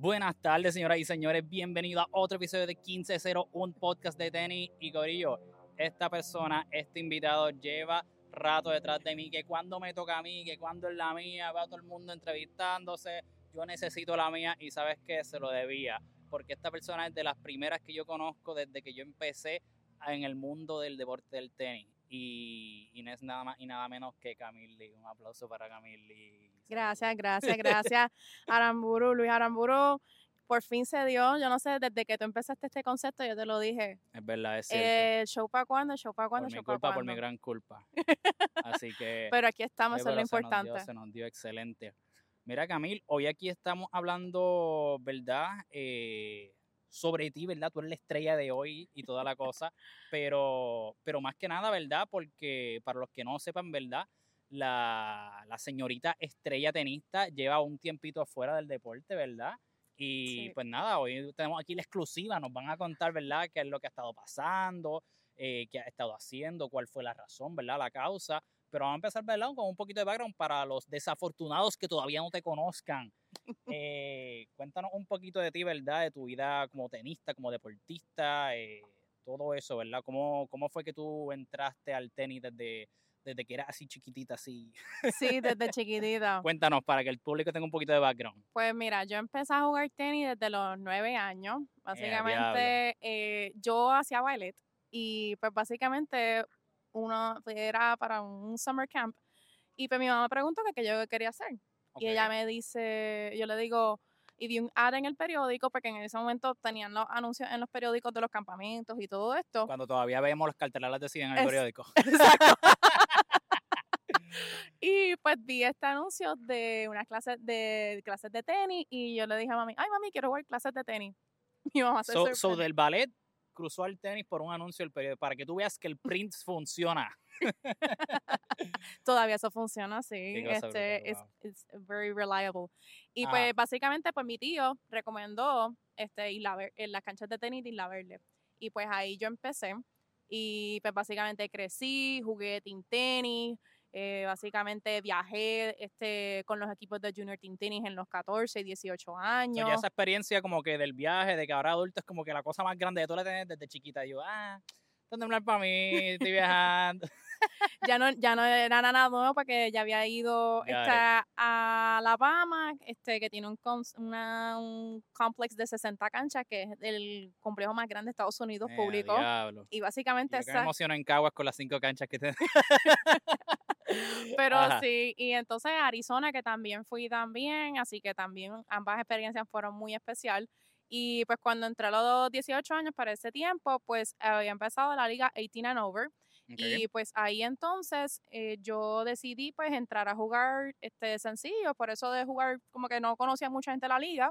Buenas tardes, señoras y señores. Bienvenidos a otro episodio de 1501 podcast de tenis y Corillo. Esta persona, este invitado, lleva rato detrás de mí. Que cuando me toca a mí, que cuando es la mía, va todo el mundo entrevistándose. Yo necesito la mía y sabes que se lo debía. Porque esta persona es de las primeras que yo conozco desde que yo empecé en el mundo del deporte del tenis y, y no es nada más y nada menos que Camille. Un aplauso para Camille. Gracias, gracias, gracias. Aramburu, Luis Aramburu, por fin se dio. Yo no sé, desde que tú empezaste este concepto, yo te lo dije. Es verdad, es cierto. Eh, show para cuándo, show para cuándo, por show mi culpa, por mi gran culpa. Así que. Pero aquí estamos, eso es lo nos dio- importante. Se nos dio excelente. Mira, Camil, hoy aquí estamos hablando, ¿verdad? Eh, sobre ti, ¿verdad? Tú eres la estrella de hoy y toda la cosa, pero, pero más que nada, ¿verdad? Porque para los que no sepan, ¿verdad? La, la señorita estrella tenista lleva un tiempito afuera del deporte, ¿verdad? Y Sí. pues nada, hoy tenemos aquí la exclusiva, nos van a contar, ¿verdad? Qué es lo que ha estado pasando, eh, qué ha estado haciendo, cuál fue la razón, ¿verdad? La causa. Pero vamos a empezar, ¿verdad? Con un poquito de background para los desafortunados que todavía no te conozcan. Eh, cuéntanos un poquito de ti, ¿verdad? De tu vida como tenista, como deportista, eh, todo eso, ¿verdad? ¿Cómo, ¿Cómo fue que tú entraste al tenis desde, desde que eras así chiquitita, así? Sí, desde chiquitita. Cuéntanos para que el público tenga un poquito de background. Pues mira, yo empecé a jugar tenis desde los nueve años. Básicamente, eh, yo hacía ballet y pues básicamente uno pues, era para un summer camp y pues mi mamá me preguntó que qué yo quería hacer. Y ella me dice, yo le digo, y vi un ad en el periódico, porque en ese momento tenían los anuncios en los periódicos de los campamentos y todo esto. Cuando todavía vemos los carteles de en el Es- periódico. Exacto. Y pues vi este anuncio de unas clases de clases de tenis y yo le dije a mami, ay mami, quiero jugar clases de tenis. Mi mamá se So, so del ballet cruzó al tenis por un anuncio del periódico para que tú veas que el print funciona. Todavía eso funciona, sí. Este, es wow. very reliable. Y Ajá. pues básicamente pues mi tío recomendó este Isla Ver- en las canchas de tenis de Isla Verde. Y pues ahí yo empecé y pues básicamente crecí, jugué team tenis, eh, básicamente viajé este con los equipos de Junior Team Tenis en los 14 y 18 So, años. ya esa experiencia como que del viaje, de que ahora adulto es como que la cosa más grande de tú la tienes desde chiquita. Y yo, ah, es para mí, estoy viajando. ya no ya no era nada nuevo porque ya había ido a Alabama, este que tiene un, una- un complex de 60 canchas que es el complejo más grande de Estados Unidos Eh, público. diablo. Y Yo básicamente que me esa, emociono en Caguas con las cinco canchas que te... pero Ajá. sí, y entonces Arizona que también fui también, así que también ambas experiencias fueron muy especial. Y pues cuando entré a los 18 años para ese tiempo, pues había empezado la liga 18 and over. Y pues ahí entonces eh, yo decidí pues entrar a jugar este sencillo, por eso de jugar como que no conocía mucha gente de la liga.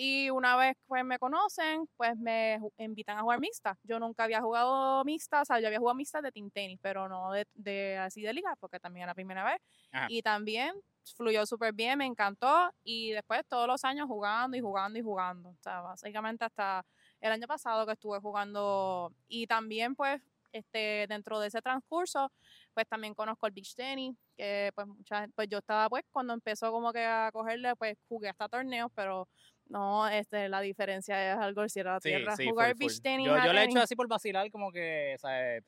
Y una vez pues me conocen, pues me invitan a jugar mixta. Yo nunca había jugado mixta, o sea, yo había jugado mixta de team tenis, pero no de, de así de liga, porque también era la primera vez. Ajá. Y también fluyó súper bien, me encantó. Y después todos los años jugando y jugando y jugando. O sea, básicamente hasta el año pasado que estuve jugando. Y también pues este, dentro de ese transcurso, pues también conozco el beach tenis, que pues mucha, pues yo estaba pues cuando empezó como que a cogerle, pues jugué hasta torneos, pero no, este, la diferencia es algo del cielo a la Sí, tierra. sí, Jugar full, full. beach tenis Yo, yo le he hecho así por vacilar como que, ¿sabes?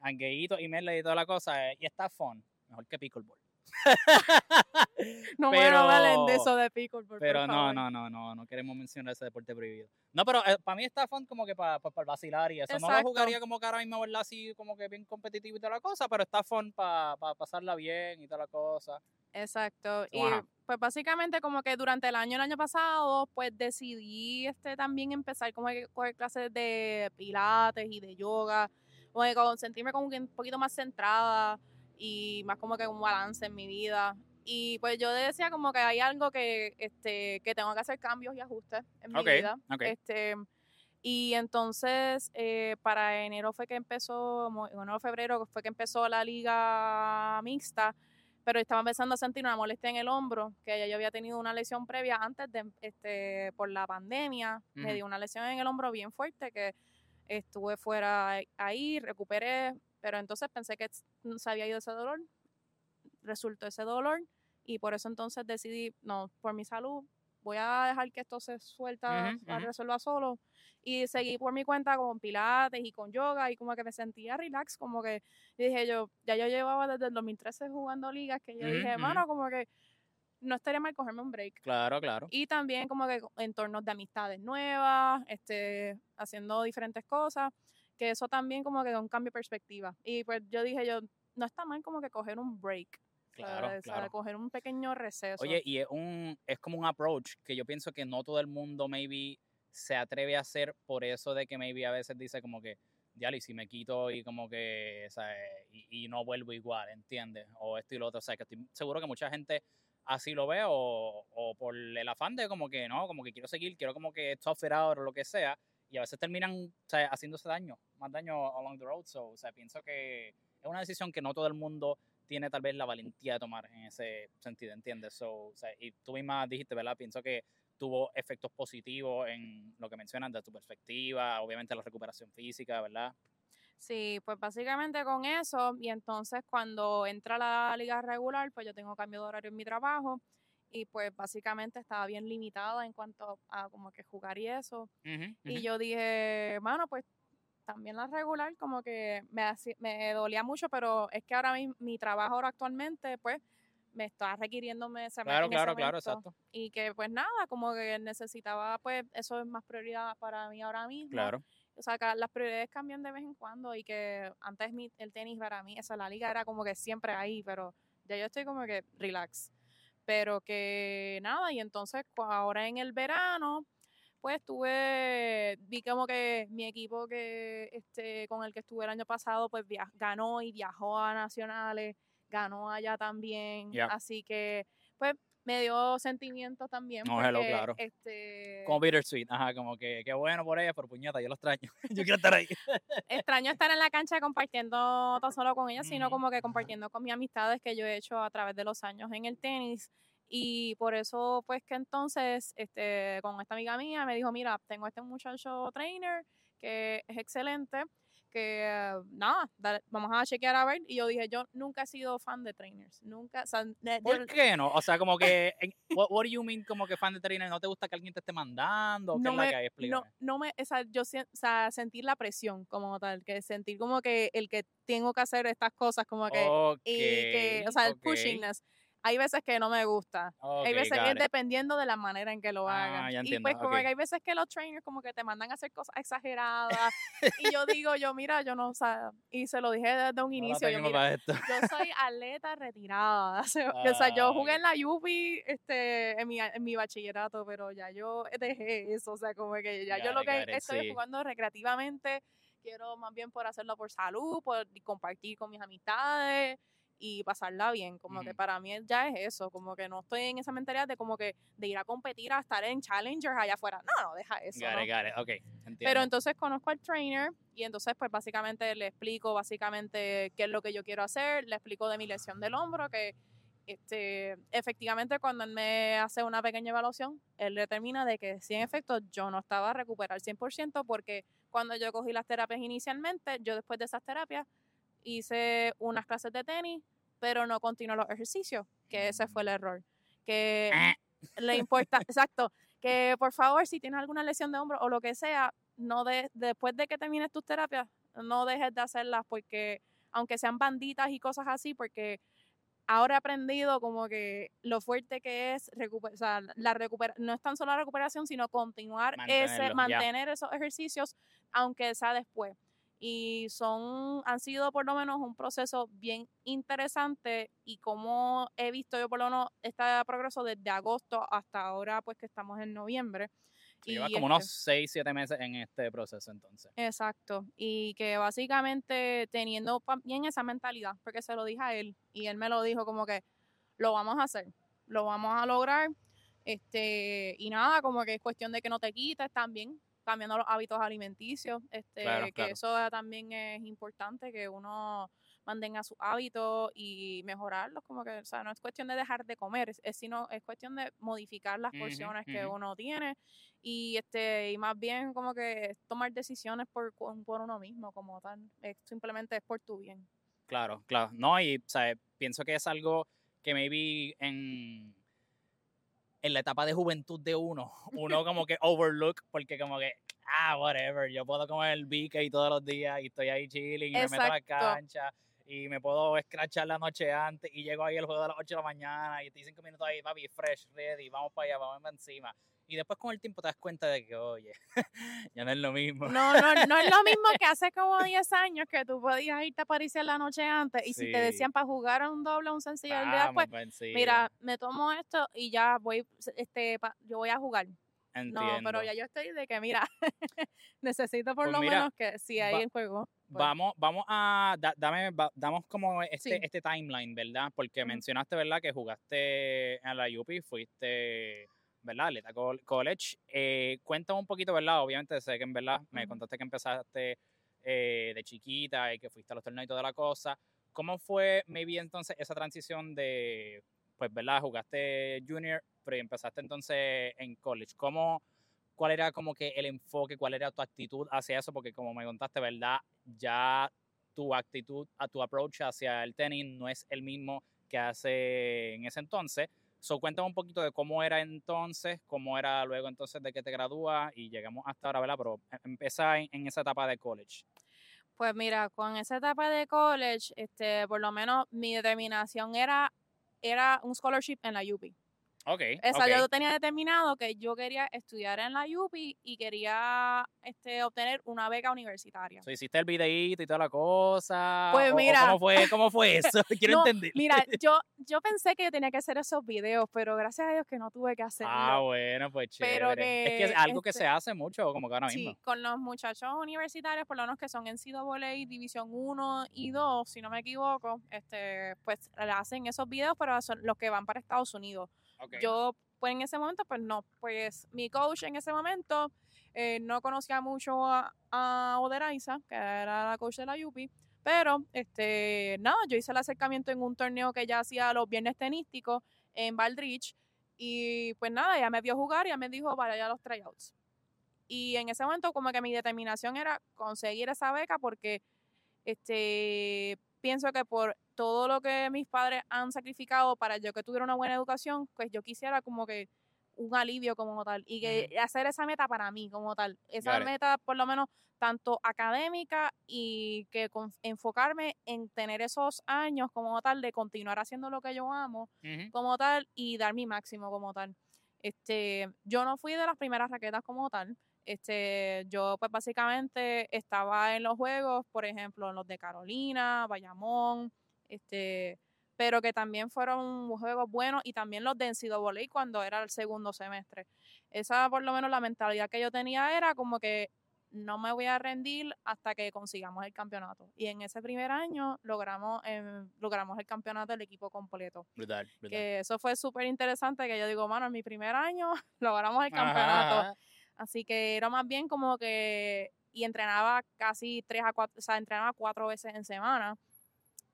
Hangueíto y medley y toda la cosa. eh, Y está fun. Mejor que pickleball. no pero- me hablen de eso de Pero por no, favor. no, no, no, no queremos mencionar ese deporte prohibido. No, pero para mí está fun como que para vacilar y eso. No lo jugaría como que ahora mismo, ¿verdad? Así como que bien competitivo y toda la cosa, pero está fun para pasarla bien y toda la cosa. Exacto. Y Ajá. pues básicamente como que durante el año, el año pasado, pues decidí este también empezar como que coger clases de pilates y de yoga, como que sentirme como que un poquito más centrada y más como que un balance en mi vida. Y pues yo decía como que hay algo que, este, que tengo que hacer cambios y ajustes en mi vida. ok. Este, y entonces eh, para enero fue que empezó, enero febrero fue que empezó la liga mixta pero estaba empezando a sentir una molestia en el hombro, que ya yo había tenido una lesión previa antes de, este, por la pandemia, me Ujú. dio una lesión en el hombro bien fuerte que estuve fuera ahí, recuperé, pero entonces pensé que se había ido ese dolor, resultó ese dolor y por eso entonces decidí, no, por mi salud, voy a dejar que esto se suelta, se ujú. resuelva solo. Y seguí por mi cuenta con pilates y con yoga y como que me sentía relax, como que y dije yo, ya yo llevaba desde el 2013 jugando ligas, que yo Ujú, dije, ujú. mano, como que no estaría mal cogerme un break. Claro, claro. Y también como que entornos de amistades nuevas, este, haciendo diferentes cosas, que eso también como que da un cambio de perspectiva. Y pues yo dije yo, no está mal como que coger un break. Claro. O sea, claro. coger un pequeño receso. Oye, y es un es como un approach que yo pienso que no todo el mundo maybe se atreve a hacer por eso de que maybe a veces dice como que ya y si me quito y como que o sea, y, y no vuelvo igual, ¿entiendes? O esto y lo otro, o sea, que estoy seguro que mucha gente así lo ve o, o por el afán de como que no, como que quiero seguir, quiero como que tough it out o lo que sea y a veces terminan o sea, haciéndose daño, más daño along the road, so, o sea, pienso que es una decisión que no todo el mundo tiene tal vez la valentía de tomar en ese sentido, ¿entiendes? So, o sea, y tú misma dijiste, ¿verdad? Pienso que tuvo efectos positivos en lo que mencionas de tu perspectiva, obviamente la recuperación física, ¿verdad? Sí, pues básicamente con eso, y entonces cuando entra la liga regular, pues yo tengo cambio de horario en mi trabajo, y pues básicamente estaba bien limitada en cuanto a como que jugar y eso. Y yo dije, mano, pues también la regular, como que me, me dolía mucho, pero es que ahora mi, mi trabajo ahora actualmente, pues, me está requiriéndome ese Claro, claro, claro, exacto. Y que pues nada, como que necesitaba, pues, eso es más prioridad para mí ahora mismo. Claro. O sea, que las prioridades cambian de vez en cuando y que antes mi, el tenis para mí, esa la liga era como que siempre ahí, pero ya yo estoy como que relax. Pero que nada, y entonces cu- ahora en el verano, pues tuve, vi como que mi equipo que este con el que estuve el año pasado, pues via- ganó y viajó a nacionales, ganó allá también, así que pues me dio sentimientos también. No, hello, porque, claro. Este, Como bittersweet, ajá, como que qué bueno por ella, pero puñeta, yo lo extraño. yo quiero estar ahí. extraño estar en la cancha compartiendo no solo con ella, sino como que compartiendo con mis amistades que yo he hecho a través de los años en el tenis. Y por eso, pues que entonces, este, con esta amiga mía me dijo, mira, tengo este muchacho trainer que es excelente, que eh, nada, dale, vamos a chequear a ver. Y yo dije, yo nunca he sido fan de trainers, nunca, o sea, de- ¿Por de- qué no? O sea, como que, en- what, what do you mean como que fan de trainer? ¿No te gusta que alguien te esté mandando? ¿Qué no es la me- que hay? no, Explícame. no me, o sea, yo o sea, sentir la presión como tal, que sentir como que el que tengo que hacer estas cosas, como que y que, o sea, el ok, pushingness. Hay veces que no me gusta. hay veces que es dependiendo de la manera en que lo Ah, hagan. ya y pues entiendo, como que hay veces que los trainers como que te mandan a hacer cosas exageradas. y yo digo, yo mira, yo no, o sea, y se lo dije desde un No inicio, yo mira, yo soy atleta retirada. O sea, o sea, yo Ah, jugué ok. en la UPI este, en, mi, en mi bachillerato, pero ya yo dejé eso. O sea, como que ya yo lo que it, estoy sí. jugando recreativamente, quiero más bien por hacerlo por salud, por compartir con mis amistades y pasarla bien. Como que Ujú. para mí ya es eso, como que no estoy en esa mentalidad de como que de ir a competir a estar en challengers allá afuera. No, no, deja eso. Got ¿no? it, got it, ok, entiendo. Pero entonces conozco al trainer y entonces pues básicamente le explico básicamente qué es lo que yo quiero hacer, le explico de mi lesión del hombro, que este, efectivamente cuando él me hace una pequeña evaluación, él determina de que sí en efecto yo no estaba a recuperar 100% porque cuando yo cogí las terapias inicialmente, yo después de esas terapias hice unas clases de tenis, pero no continué los ejercicios, que ese fue el error. Que Ah. le importa, exacto, que por favor, si tienes alguna lesión de hombro o lo que sea, no de, después de que termines tus terapias, no dejes de hacerlas porque, aunque sean banditas y cosas así, porque ahora he aprendido como que lo fuerte que es recuperar, o sea, la recupera no es tan solo la recuperación, sino continuar Mantenerlo, ese, ya. mantener esos ejercicios, aunque sea después. Y son, han sido por lo menos un proceso bien interesante y como he visto yo por lo menos este progreso desde agosto hasta ahora, pues que estamos en noviembre. Sí, Llevas y como este- unos 6, 7 meses en este proceso entonces. Exacto, y que básicamente teniendo bien esa mentalidad, porque se lo dije a él y él me lo dijo como que lo vamos a hacer, lo vamos a lograr, este, y nada, como que es cuestión de que no te quites también, cambiando los hábitos alimenticios, este, Claro, que claro. eso también es importante, que uno mantenga sus hábitos y mejorarlos, como que, o sea, no es cuestión de dejar de comer, es, sino, es cuestión de modificar las porciones que uno tiene y este y más bien como que tomar decisiones por, por uno mismo como tal, es, simplemente es por tu bien. Claro, claro. No, y o sea, pienso que es algo que maybe en en la etapa de juventud de uno, uno como que overlook, porque como que, ah, whatever, yo puedo comer el BK todos los días y estoy ahí chilling y me meto a la cancha y me puedo escrachar la noche antes y llego ahí al juego de las 8 de la mañana y estoy cinco minutos ahí, papi, fresh, ready, vamos para allá, vamos encima. Y después con el tiempo te das cuenta de que, oye, ya no es lo mismo. No, no, no es lo mismo que hace como 10 años que tú podías irte a París la noche antes y si te decían para jugar a un doble o un sencillo el día después, mira, me tomo esto y ya voy, este, yo voy a jugar. No, pero ya yo estoy de que, mira, necesito por pues lo menos que si hay en juego. Pues vamos, vamos a, dame, damos como este, este timeline, ¿verdad? Porque mencionaste, ¿verdad? Que jugaste en la UP, fuiste ¿verdad? Aleta College. Eh, cuéntame un poquito, ¿verdad? Obviamente sé que en verdad me contaste que empezaste eh, de chiquita y que fuiste a los torneos y toda la cosa. ¿Cómo fue, maybe entonces, esa transición de, pues, ¿verdad? Jugaste junior, pero empezaste entonces en college. ¿Cómo, cuál era como que el enfoque, cuál era tu actitud hacia eso? Porque como me contaste, ¿verdad? Ya tu actitud, a tu approach hacia el tenis no es el mismo que hace en ese entonces. So, cuéntame un poquito de cómo era entonces, cómo era luego entonces de que te gradúas y llegamos hasta ahora, ¿verdad? Pero em, empieza en, esa etapa de college. Pues mira, con esa etapa de college, este, por lo menos mi determinación era, era un scholarship en la UP. Ok. O yo tenía determinado que yo quería estudiar en la UPI y quería este, obtener una beca universitaria. So, hiciste el videíto y toda la cosa. Pues mira. ¿cómo, fue, ¿Cómo fue eso? Quiero entender. Mira, yo, yo pensé que yo tenía que hacer esos videos, pero gracias a Dios que no tuve que hacerlo. Ah, bueno, pues chévere. es que es algo que se este hace mucho, como que ahora mismo. Sí, con los muchachos universitarios, por lo menos que son en NCAA División 1 y 2, si no me equivoco, este, pues hacen esos videos, pero son los que van para Estados Unidos. Yo, pues en ese momento, pues no, pues mi coach en ese momento eh, no conocía mucho a, a Oderaiza, que era la coach de la UPI, pero este, nada, yo hice el acercamiento en un torneo que ya hacía los viernes tenísticos en Baldrich, y pues nada, ella me vio jugar y ella me dijo, vaya a los tryouts. Y en ese momento como que mi determinación era conseguir esa beca porque este pienso que por todo lo que mis padres han sacrificado para yo que tuviera una buena educación, pues yo quisiera como que un alivio como tal y que hacer esa meta para mí como tal. Esa meta por lo menos tanto académica y que enfocarme en tener esos años como tal de continuar haciendo lo que yo amo como tal y dar mi máximo como tal. Este, yo no fui de las primeras raquetas como tal. Este, yo pues básicamente estaba en los juegos, por ejemplo, en los de Carolina, Bayamón, este, pero que también fueron juegos buenos y también los de NCAA cuando era el segundo semestre. Esa por lo menos la mentalidad que yo tenía era como que no me voy a rendir hasta que consigamos el campeonato. Y en ese primer año logramos, em, logramos el campeonato del equipo completo. Brutal, Que eso fue súper interesante, que yo digo, mano, en mi primer año logramos el campeonato. Así que era más bien como que, y entrenaba casi tres a cuatro, o sea, entrenaba cuatro veces en semana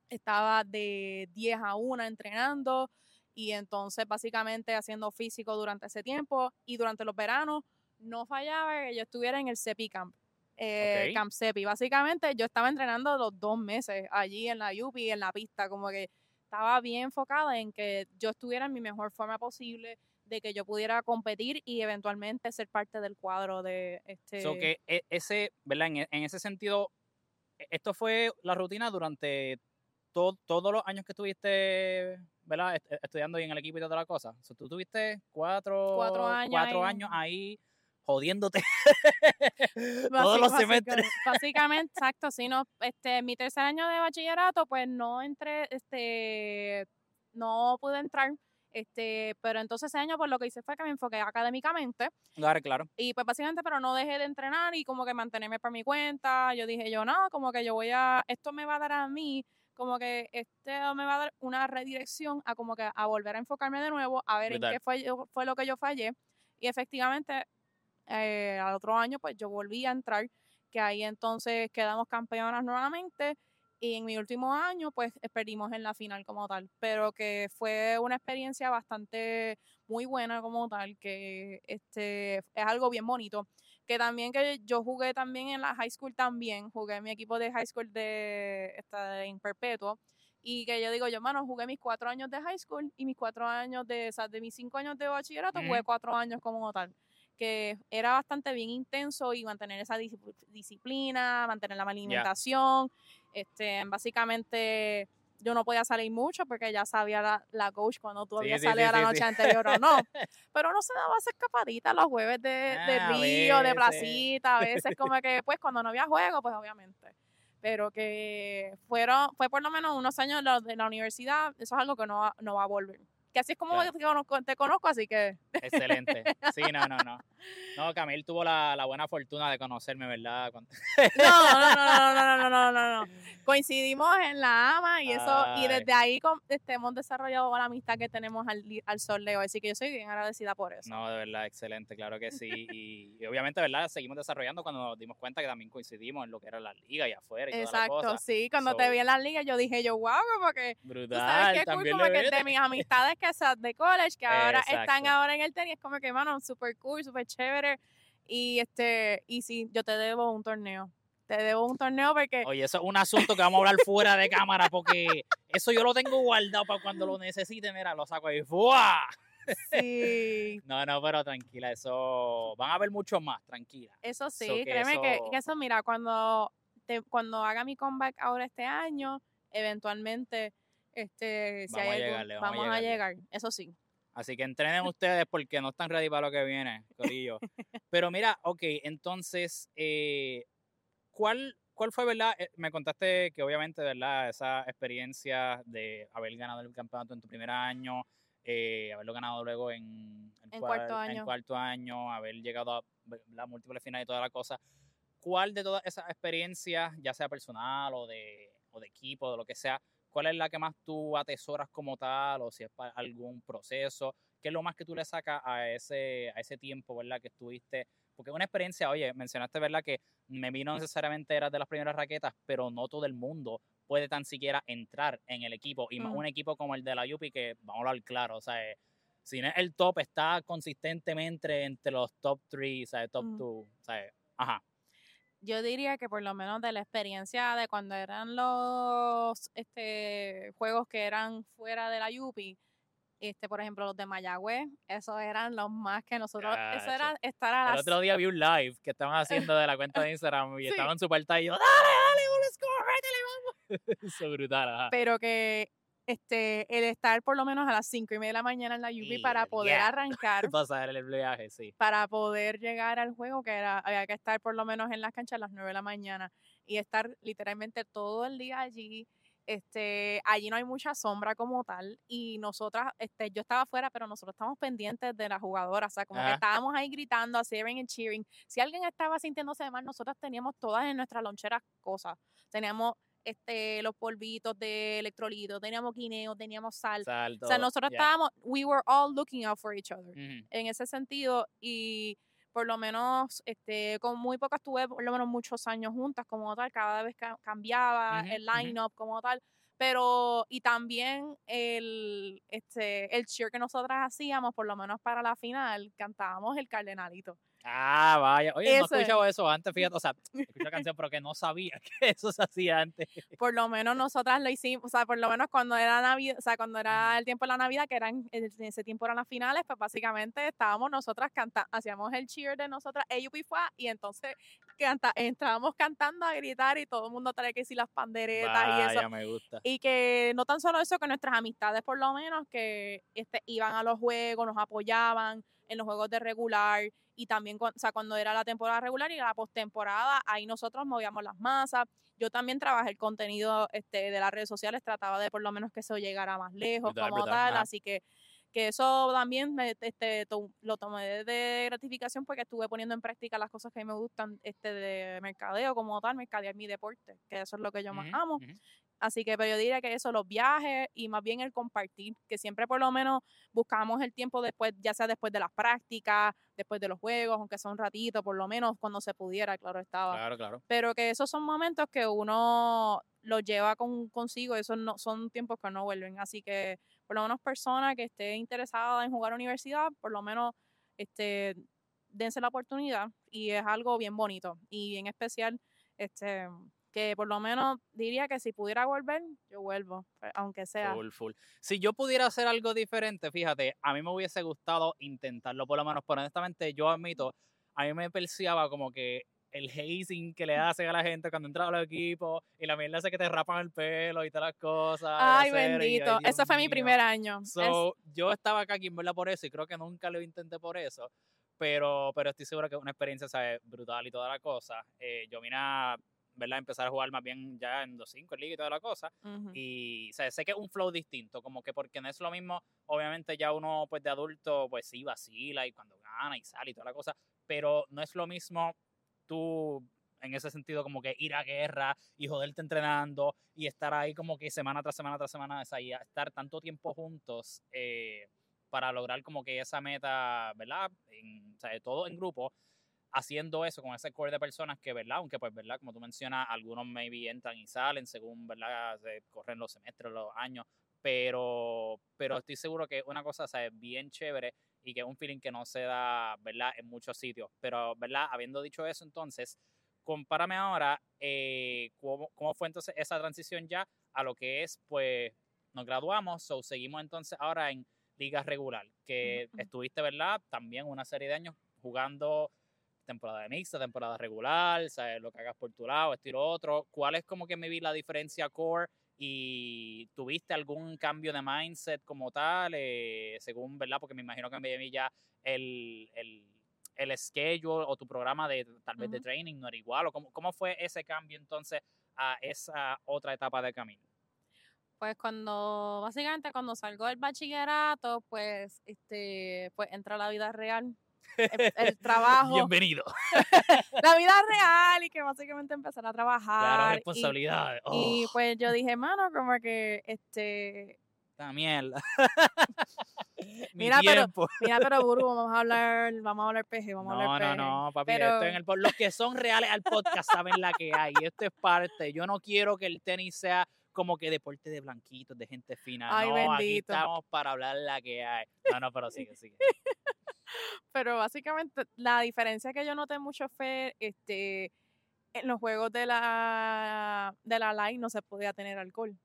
estaba de 10 a 1 entrenando y entonces básicamente haciendo físico durante ese tiempo y durante los veranos no fallaba que yo estuviera en el CEPI Camp. Eh, Camp CEPI. Básicamente yo estaba entrenando los dos meses allí en la UPI, en la pista, como que estaba bien enfocada en que yo estuviera en mi mejor forma posible, de que yo pudiera competir y eventualmente ser parte del cuadro de este. que e, ese, ¿verdad? En, en ese sentido, e, esto fue la rutina durante todos los años que estuviste, ¿verdad? estudiando en el equipo y toda la cosa. tú tuviste cuatro, años, años ahí jodiéndote todos los semestres. Básicamente, exacto, si no, este, mi tercer año de bachillerato, pues no entré, este, no pude entrar, este, pero entonces ese año, pues lo que hice fue que me enfoqué académicamente. Claro, claro. Y pues básicamente, pero no dejé de entrenar y como que mantenerme por mi cuenta. Yo dije, yo no, como que yo voy a, esto me va a dar a mí como que este me va a dar una redirección a como que a volver a enfocarme de nuevo, a ver en qué fue, fue lo que yo fallé. Y efectivamente, eh, al otro año, pues yo volví a entrar, que ahí entonces quedamos campeonas nuevamente. Y en mi último año, pues perdimos en la final como tal. Pero que fue una experiencia bastante muy buena como tal, que este es algo bien bonito que también que yo jugué también en la high school también, jugué en mi equipo de high school de esta en Perpetuo, Y que yo digo, yo, mano, jugué mis cuatro años de high school y mis cuatro años de, o sea, de mis cinco años de bachillerato, jugué Ujú. cuatro años como tal. Que era bastante bien intenso y mantener esa dis- disciplina, mantener la alimentación. Este, básicamente, yo no podía salir mucho porque ya sabía la, la coach cuando tú habías sí, salido sí, la noche anterior o no. Pero no se daba esa escapadita los jueves de, de Ah, río, de placita, a veces como que pues cuando no había juego, pues obviamente. Pero que fueron, fue por lo menos unos años de la, universidad, eso es algo que no, no va a volver que así es como te conozco, así que... Excelente. Sí, no, no, no. No, Camil tuvo la, buena fortuna de conocerme, ¿verdad? No, no, no, no, no, no, no, no. Coincidimos en la AMA y eso, y desde ahí este, hemos desarrollado la amistad que tenemos al, al sol de hoy, así que yo soy bien agradecida por eso. No, de verdad, excelente, claro que sí. Y, y obviamente, ¿verdad? Seguimos desarrollando cuando nos dimos cuenta que también coincidimos en lo que era la liga y afuera Exacto, sí. Cuando te vi en la liga yo dije yo, wow, porque... Brutal, tú sabes qué cool, como que de mis amistades de college, que ahora están ahora en el tenis, como que, mano, súper cool, súper chévere. Y este, y sí, yo te debo un torneo. Te debo un torneo porque Oye, eso es un asunto que vamos a hablar fuera de cámara porque eso yo lo tengo guardado para cuando lo necesite. Mira, lo saco ahí. ¡Fua! sí, No, no, pero tranquila, eso. Van a haber muchos más, tranquila. eso sí, que créeme que, que eso, mira, cuando, te, cuando haga mi comeback ahora este año, eventualmente, este, si Vamos a hay algún- llegarle, vamos a vamos a llegar, eso sí. Así que entrenen ustedes porque no están ready para lo que viene, Corillo. Pero mira, ok, entonces, eh, ¿cuál, ¿cuál fue, verdad? Eh, Me contaste que obviamente, ¿verdad? Esa experiencia de haber ganado el campeonato en tu primer año, eh, haberlo ganado luego en, el En cual- cuarto en año. cuarto año, haber llegado a las múltiples finales y toda la cosa. ¿Cuál de todas esas experiencias, ya sea personal o de, o de equipo, de lo que sea, cuál es la que más tú atesoras como tal o si es para algún proceso? ¿Qué es lo más que tú le sacas a ese, a ese tiempo, verdad, que estuviste? Porque es una experiencia, oye, mencionaste, ¿verdad? Que me vino necesariamente eras de las primeras raquetas, pero no todo el mundo puede tan siquiera entrar en el equipo. Y más Mm. un equipo como el de la Yupi, que vamos a hablar claro, o sea, eh, si no es el top, está consistentemente entre los top 3, o sea, top Mm. 2, o sea, ajá. Yo diría que por lo menos de la experiencia de cuando eran los este, juegos que eran fuera de la Yupi, este, por ejemplo, los de Mayagüez, esos eran los más que nosotros, eso era estar a El las otro día vi un live que estaban haciendo de la cuenta de Instagram y Sí. estaban súper y yo, dale, dale, let's go, métele, vamos. Eso es brutal, ajá. pero que este, el estar por lo menos a las cinco y media de la mañana en la Y para poder yeah. arrancar, Pasar el viaje, sí. para poder llegar al juego, que era, había que estar por lo menos en las canchas a las 9 de la mañana y estar literalmente todo el día allí. Este, allí no hay mucha sombra como tal y nosotras, este, yo estaba afuera, pero nosotros estamos pendientes de la jugadora, o sea, como que estábamos ahí gritando, cheering y cheering. Si alguien estaba sintiéndose mal, nosotras teníamos todas en nuestras loncheras cosas. Teníamos este, los polvitos de electrolitos, teníamos guineo, teníamos sal. O sea, nosotros yeah. estábamos, we were all looking out for each other en ese sentido y por lo menos este con muy pocas tuve por lo menos muchos años juntas como tal cada vez ca- cambiaba el line-up como tal pero y también el este el cheer que nosotras hacíamos por lo menos para la final cantábamos el cardenalito Ah, vaya. Oye, no he escuchado eso antes, fíjate. O sea, escuché la canción, pero que no sabía que eso se hacía antes. por lo menos nosotras lo hicimos, o sea, por lo menos cuando era Navidad, o sea, cuando era el tiempo de la Navidad, que eran, en ese tiempo eran las finales, pues básicamente estábamos nosotras cantando, hacíamos el cheer de nosotras, AUP fue, y entonces canta, entrábamos cantando a gritar y todo el mundo trae que decir las panderetas y eso. Vaya, me gusta. Y que no tan solo eso, que nuestras amistades por lo menos que este, iban a los juegos, nos apoyaban en los juegos de regular y también o sea, cuando era la temporada regular y la postemporada, ahí nosotros movíamos las masas. Yo también trabajé el contenido este, de las redes sociales, trataba de por lo menos que eso llegara más lejos como tal, así que que eso también me, este, to- lo tomé de, gratificación porque estuve poniendo en práctica las cosas que me gustan este de mercadeo como tal, mercadear mi deporte, que eso es lo que yo más amo. Así que pero yo diría que eso, los viajes y más bien el compartir, que siempre por lo menos buscamos el tiempo después, ya sea después de las prácticas, después de los juegos, aunque sea un ratito, por lo menos cuando se pudiera, claro estaba. Claro, claro. Pero que esos son momentos que uno los lleva con, consigo, esos no, son tiempos que no vuelven. Así que por lo menos persona que esté interesada en jugar a universidad, por lo menos este, dense la oportunidad y es algo bien bonito y bien especial. Este, que por lo menos diría que si pudiera volver, yo vuelvo, pues, aunque sea. Full, full. Si yo pudiera hacer algo diferente, fíjate, a mí me hubiese gustado intentarlo por lo menos, pero honestamente yo admito, a mí me perciaba como que el hazing que le hacen a la gente cuando entra a los equipos y la mierda hace que te rapan el pelo y todas las cosas. Ay, y, bendito. Dios Ese fue mi primer año. Es- yo estaba acá aquí en verdad por eso y creo que nunca lo intenté por eso, pero, pero estoy seguro que es una experiencia ¿sabes? brutal y toda la cosa. Eh, yo vine a ¿verdad? empezar a jugar más bien ya en 2-5 en liga y toda la cosa y sea, sé que es un flow distinto, como que porque no es lo mismo, obviamente ya uno pues de adulto pues sí vacila y cuando gana y sale y toda la cosa, pero no es lo mismo tú en ese sentido como que ir a guerra y joderte entrenando y estar ahí como que semana tras semana tras semana, o sea, y estar tanto tiempo juntos eh, para lograr como que esa meta, ¿verdad? En, o sea, todo en grupo, haciendo eso con ese core de personas que, ¿verdad? Aunque pues, ¿verdad? Como tú mencionas, algunos maybe entran y salen según, ¿verdad? Se corren los semestres, los años, pero, pero estoy seguro que una cosa, o sea, es bien chévere y que es un feeling que no se da, ¿verdad? En muchos sitios. Pero, ¿verdad? Habiendo dicho eso, entonces, compárame ahora eh, cómo, cómo fue entonces esa transición ya a lo que es, pues, nos graduamos, o seguimos entonces ahora en liga regular, que Ujú. estuviste, ¿verdad? También una serie de años jugando temporada de mixta, temporada regular, ¿sabes? Lo que hagas por tu lado, esto y lo otro. ¿Cuál es como que me vi la diferencia core y tuviste algún cambio de mindset como tal, eh, según, ¿verdad? Porque me imagino que en Miami ya el, el, el schedule o tu programa de tal vez de training no era igual, o cómo, cómo fue ese cambio entonces a esa otra etapa de camino. Pues cuando, básicamente cuando salgo del bachillerato, pues, este, pues entra la vida real, el, el trabajo, Bienvenido. la vida real y que básicamente empezar a trabajar. Claro, responsabilidades. Y, Oh, pues yo dije, mano, como que, este, esta mierda. Mi Mira, pero- mira, pero Buru, vamos a hablar, vamos a hablar peje, vamos a No, hablar no, peje. no, papi. Pero- esto en el po- los que son reales al podcast saben la que hay. y Esto es parte. Yo no quiero que el tenis sea como que deporte de blanquitos, de gente fina. Ay, no, aquí bendito. estamos para hablar la que hay. No, no, pero sigue, sigue. Pero básicamente la diferencia que yo noté mucho fue, este, en los juegos de la, de la live no se podía tener alcohol.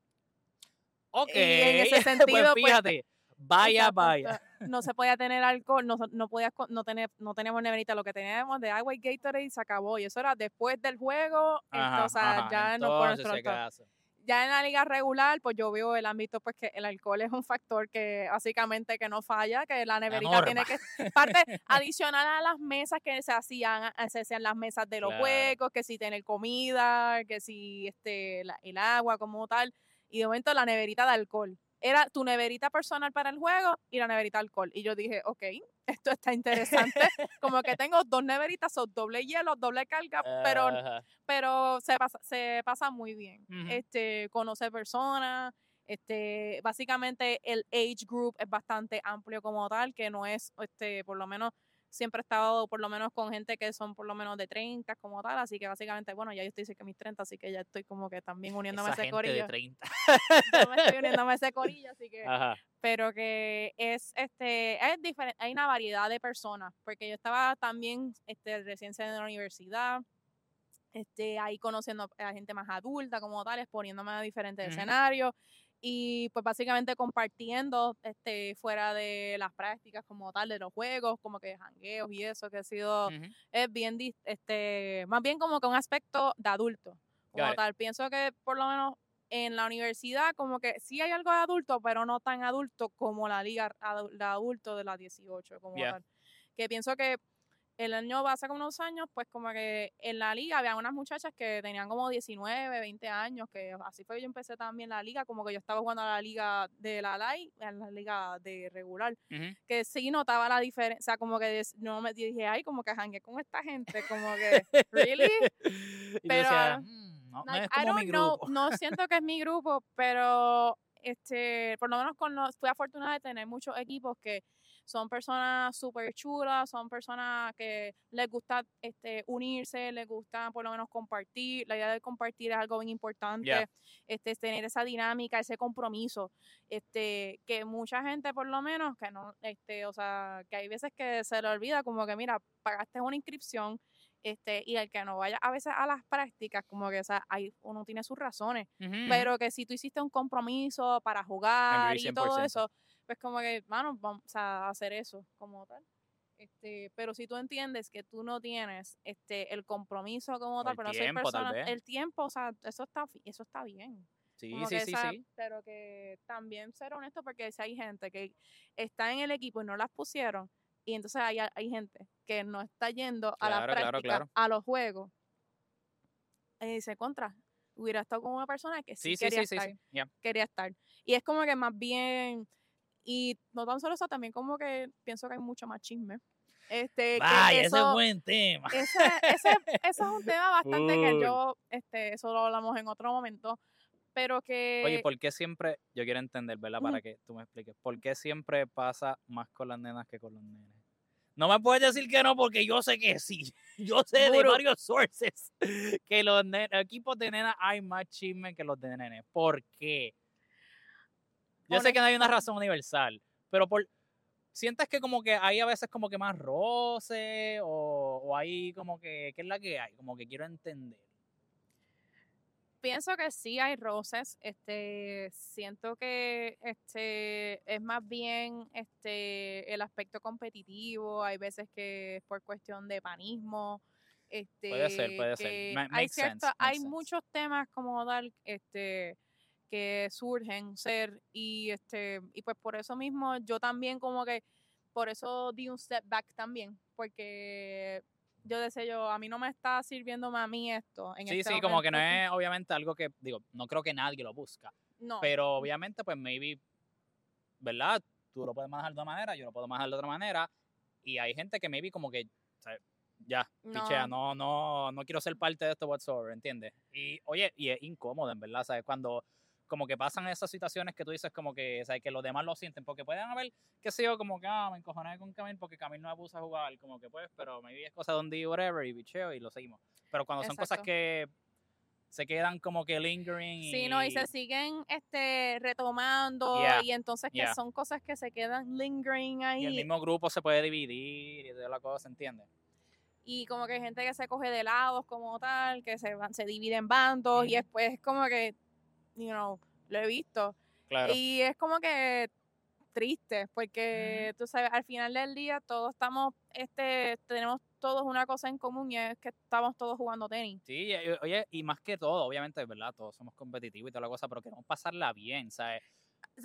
Ok. en ese pues sentido, pues, fíjate. Vaya, Exacto, vaya. No se podía tener alcohol, no, no podías, no, tener, no teníamos neverita, lo que teníamos de agua y Gatorade se acabó. Y eso era después del juego, Ajá, ajá, ya no por entonces, nuestro. Ya en la liga regular, pues yo veo el ámbito, pues que el alcohol es un factor que básicamente que no falla, que la neverita tiene que, parte adicional a las mesas que se hacían, se hacían las mesas de los Claro. juegos, que si tener comida, que si este la- el agua como tal, y de momento la neverita de alcohol. Era tu neverita personal para el juego y la neverita alcohol. Y yo dije, ok, esto está interesante. Como que tengo dos neveritas, son doble hielo, doble carga, pero pero se pasa, se pasa muy bien. Ujú. Este, conoce personas, este, básicamente el age group es bastante amplio como tal, que no es, este, por lo menos, siempre he estado por lo menos con gente que son por lo menos de 30 como tal, así que básicamente, bueno, ya yo estoy cerca de mis 30, así que ya estoy como que también uniéndome Esa a ese gente de corillo. 30. Yo me estoy uniéndome a ese corillo, así que Ajá. pero que es este es diferente hay una variedad de personas porque yo estaba también este recién de la universidad este ahí conociendo a gente más adulta como tal exponiéndome a diferentes Ujú. escenarios y pues básicamente compartiendo este fuera de las prácticas como tal de los juegos como que jangueos y eso que ha sido es bien este más bien como que un aspecto de adulto como Got it. tal pienso que por lo menos en la universidad como que sí hay algo de adulto pero no tan adulto como la liga de adulto de las 18 como Yeah. tal que pienso que el año hace como unos años pues como que en la liga había unas muchachas que tenían como 19 20 años que así fue que yo empecé también la liga como que yo estaba jugando a la liga de la LAI en la liga de regular Ujú. que sí notaba la diferencia, o sea, como que no me dije, ay, como que jangué con esta gente, como que, ¿really? Pero, decías, "Mm, no, no Like, es I como don't mi know, grupo. no siento que es mi grupo, pero este, por lo menos con los, fui afortunada de tener muchos equipos que son personas súper chulas, son personas que les gusta este, unirse, les gusta por lo menos compartir. La idea de compartir es algo bien importante. Yeah. Este, es tener esa dinámica, ese compromiso. Este, que mucha gente por lo menos, que no, este, o sea, que hay veces que se le olvida como que, mira, pagaste una inscripción Este, y el que no vaya a veces a las prácticas, como que, o sea, hay, uno tiene sus razones, pero que si tú hiciste un compromiso para jugar y todo 100%. eso, pues como que, mano, vamos a hacer eso como tal. Este, pero si tú entiendes que tú no tienes este el compromiso como tal, el pero no soy tiempo, tal persona, vez. el tiempo, o sea, eso está eso está bien. Sí, Como sí, que sí, esa- sí. Pero que también ser honesto porque si hay gente que está en el equipo y no las pusieron y entonces hay, hay gente que no está yendo a la Claro, claro, práctica, claro. a los juegos, y dice contra, hubiera estado con una persona que sí, Sí, quería estar ya. quería estar. Y es como que más bien, y no tan solo eso, también como que pienso que hay mucho más chisme. Este, que ese es buen tema. ese, ese, ese es un tema bastante que yo, este, eso lo hablamos en otro momento, pero que... Oye, ¿por qué siempre, yo quiero entender, ¿verdad? Para que tú me expliques, ¿por qué siempre pasa más con las nenas que con los nenes? No me puedes decir que no, porque yo sé que sí. Yo sé de varios sources que los equipos de nenas hay más chisme que los de nenes. ¿Por qué? Yo sé que no hay una razón universal, pero por sientes que como que hay a veces como que más roce o, o hay como que, ¿qué es la que hay? Como que quiero entender. pienso que sí hay roces, este, siento que este es más bien este el aspecto competitivo, hay veces que es por cuestión de panismo, este, Puede ser, puede ser. Ma- hay cierta- sense, hay sense. muchos temas como tal, este, que surgen ser y este y pues por eso mismo yo también como que por eso di un step back también, porque yo decía yo, a mí no me está sirviendo a mí esto. En Sí, este sí, como que no es obviamente algo que, digo, no creo que nadie lo busca, No. pero obviamente pues maybe, ¿verdad? Tú lo puedes manejar de una manera, yo lo puedo manejar de otra manera, y hay gente que maybe como que, ¿sabes? ya, pichea, no, no, no quiero ser parte de esto whatsoever, ¿entiendes? Y oye, y es incómodo, en verdad, ¿sabes? Cuando como que pasan esas situaciones que tú dices como que, ¿sabes? Que los demás lo sienten, porque pueden haber, qué sé yo, como que, ah, me encojoné con Camil porque Camil no me puso a jugar, como que pues, pero maybe es cosa de un día, whatever, y bicheo y lo seguimos. Pero cuando son cosas Exacto. que se quedan como que lingering y... Sí, no, y se siguen este retomando Yeah, y entonces que yeah. son cosas que se quedan lingering ahí y el mismo grupo se puede dividir y toda la cosa, ¿entiendes? y como que hay gente que se coge de lados como tal, que se van, se divide en bandos y Ujú. después es como que, you know, lo he visto. Claro. Y es como que triste, porque tú sabes, al final del día todos estamos, este, tenemos todos una cosa en común y es que estamos todos jugando tenis. Sí, y- oye, y más que todo, obviamente, ¿verdad? Todos somos competitivos y toda la cosa, pero queremos pasarla bien, ¿sabes?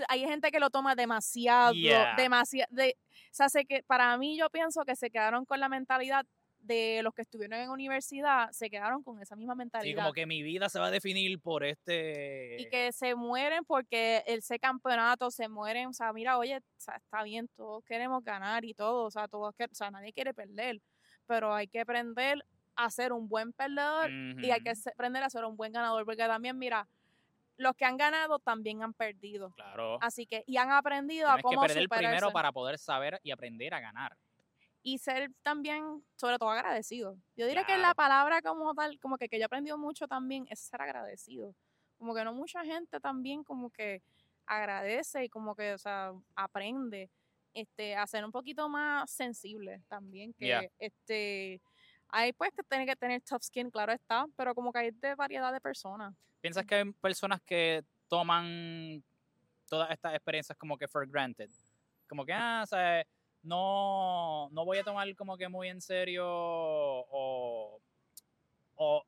Hay gente que lo toma demasiado, Yeah. demasiado, de, o sea, sé que para mí yo pienso que se quedaron con la mentalidad de los que estuvieron en universidad, se quedaron con esa misma Sí, mentalidad. como que mi vida se va a definir por este... y que se mueren porque ese campeonato se mueren, o sea, mira, oye, o sea, está bien, todos queremos ganar y todo, o sea, todos que, o sea, nadie quiere perder, pero hay que aprender a ser un buen perdedor y hay que aprender a ser un buen ganador, porque también, mira, los que han ganado también han perdido. Claro. Así que, y han aprendido a Tienes que cómo perder superarse primero para poder saber y aprender a ganar. Y ser también, sobre todo, agradecido. Yo diría que la palabra como tal, como que, que yo he aprendido mucho también es ser agradecido. Como que no mucha gente también como que agradece y como que, o sea, aprende este, a ser un poquito más sensible también. Que Yeah. este, hay pues que tener que tener tough skin, claro está, pero como que hay de variedad de personas. ¿Piensas que hay personas que toman todas estas experiencias como que for granted? Como que, ah, o sea, no, no voy a tomar como que muy en serio o, o,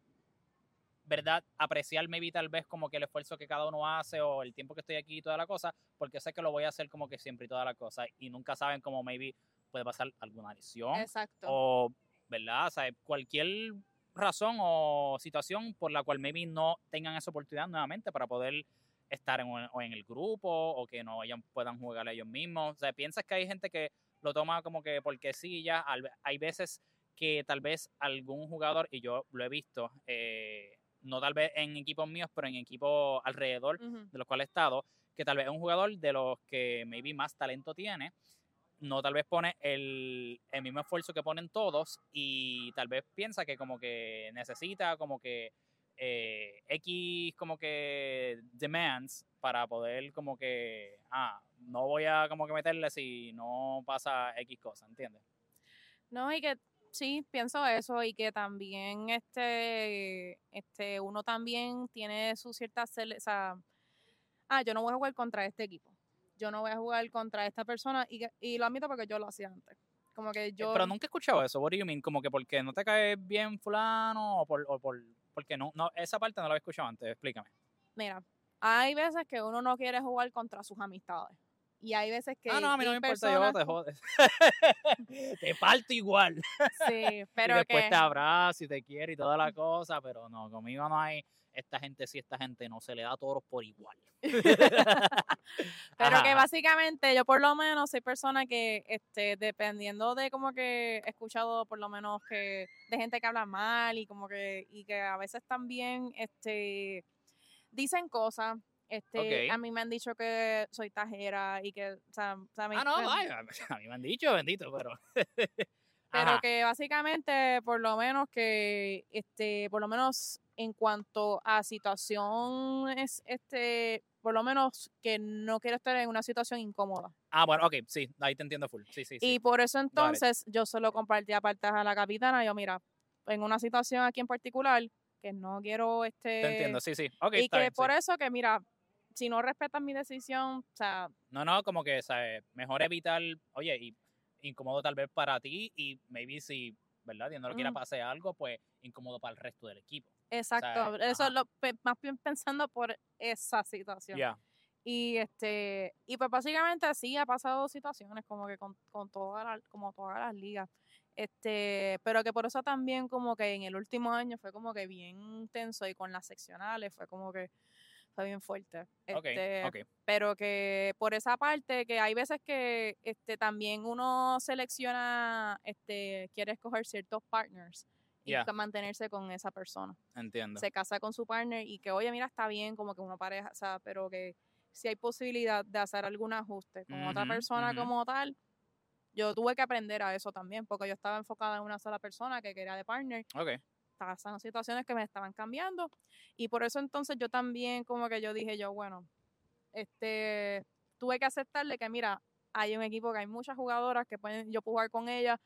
¿verdad? Apreciar maybe tal vez como que el esfuerzo que cada uno hace o el tiempo que estoy aquí y toda la cosa, porque sé que lo voy a hacer como que siempre y toda la cosa y nunca saben cómo maybe puede pasar alguna lesión Exacto. o, ¿verdad? O sea, cualquier razón o situación por la cual maybe no tengan esa oportunidad nuevamente para poder estar en, o en el grupo o que no hayan, puedan jugar ellos mismos. O sea, piensas que hay gente que lo toma como que porque sí, ya hay veces que tal vez algún jugador, y yo lo he visto, eh, no tal vez en equipos míos, pero en equipos alrededor de los cuales he estado, que tal vez es un jugador de los que maybe más talento tiene, no tal vez pone el, el mismo esfuerzo que ponen todos y tal vez piensa que como que necesita como que eh, X como que demands para poder como que, ah, no voy a como que meterle si no pasa X cosa, ¿entiendes? No, y que, sí, pienso eso y que también este, este, uno también tiene su cierta, o sea, ah, yo no voy a jugar contra este equipo, yo no voy a jugar contra esta persona y, y lo admito porque yo lo hacía antes. Como que yo, Pero nunca he escuchado eso. What do you mean? Como que porque no te cae bien fulano o por, o por porque no, no, esa parte no la había escuchado antes. Explícame. mira, hay veces que uno no quiere jugar contra sus amistades y hay veces que ah, no, a mí no me importa, personas yo te jodes. te parto igual. Sí, pero y después que te abrazo y te quiero y toda la cosa, pero no, conmigo no hay esta gente sí, esta gente no, se le da toros por igual. Pero que básicamente yo por lo menos soy persona que, este, dependiendo de como que he escuchado por lo menos que de gente que habla mal y como que, y que a veces también, este, dicen cosas, este, Ok. a mí me han dicho que soy tajera y que, o sea, o sea, me- Ah, no, vaya, a mí me han dicho, bendito, pero... pero Ajá. que básicamente por lo menos que, este, por lo menos en cuanto a situaciones, este, por lo menos que no quiero estar en una situación incómoda. Ah, bueno, ok, sí, ahí te entiendo full. Sí, sí, sí. Y por eso entonces yo solo compartí aparte a la capitana. Yo, mira, en una situación aquí en particular que no quiero este. te entiendo, sí, sí. Ok, y está que bien, sí. por eso que, mira, si no respetan mi decisión, o sea, No, no, como que, ¿sabes? Mejor evitar, oye, y incómodo tal vez para ti y maybe si, ¿verdad? Dios no lo quiera pase algo, pues incómodo para el resto del equipo. exacto. eso es lo más bien pensando por esa situación. Ya. Y este, y pues básicamente sí ha pasado situaciones como que con, con todas las, como todas las ligas. Este, pero que por eso también como que en el último año fue como que bien tenso y con las seccionales fue como que fue bien fuerte. Este. Pero que por esa parte que hay veces que este también uno selecciona, este, quiere escoger ciertos partners y mantenerse con esa persona Entiendo. se casa con su partner y que, oye, mira, está bien como que una pareja, o sea, pero que si hay posibilidad de hacer algún ajuste con otra persona como tal, yo tuve que aprender a eso también, porque yo estaba enfocada en una sola persona que quería de partner, Ok. Pasaban situaciones que me estaban cambiando y por eso entonces yo también como que yo dije yo, bueno, este, tuve que aceptarle que, mira, hay un equipo que hay muchas jugadoras que pueden, yo puedo jugar con ellas,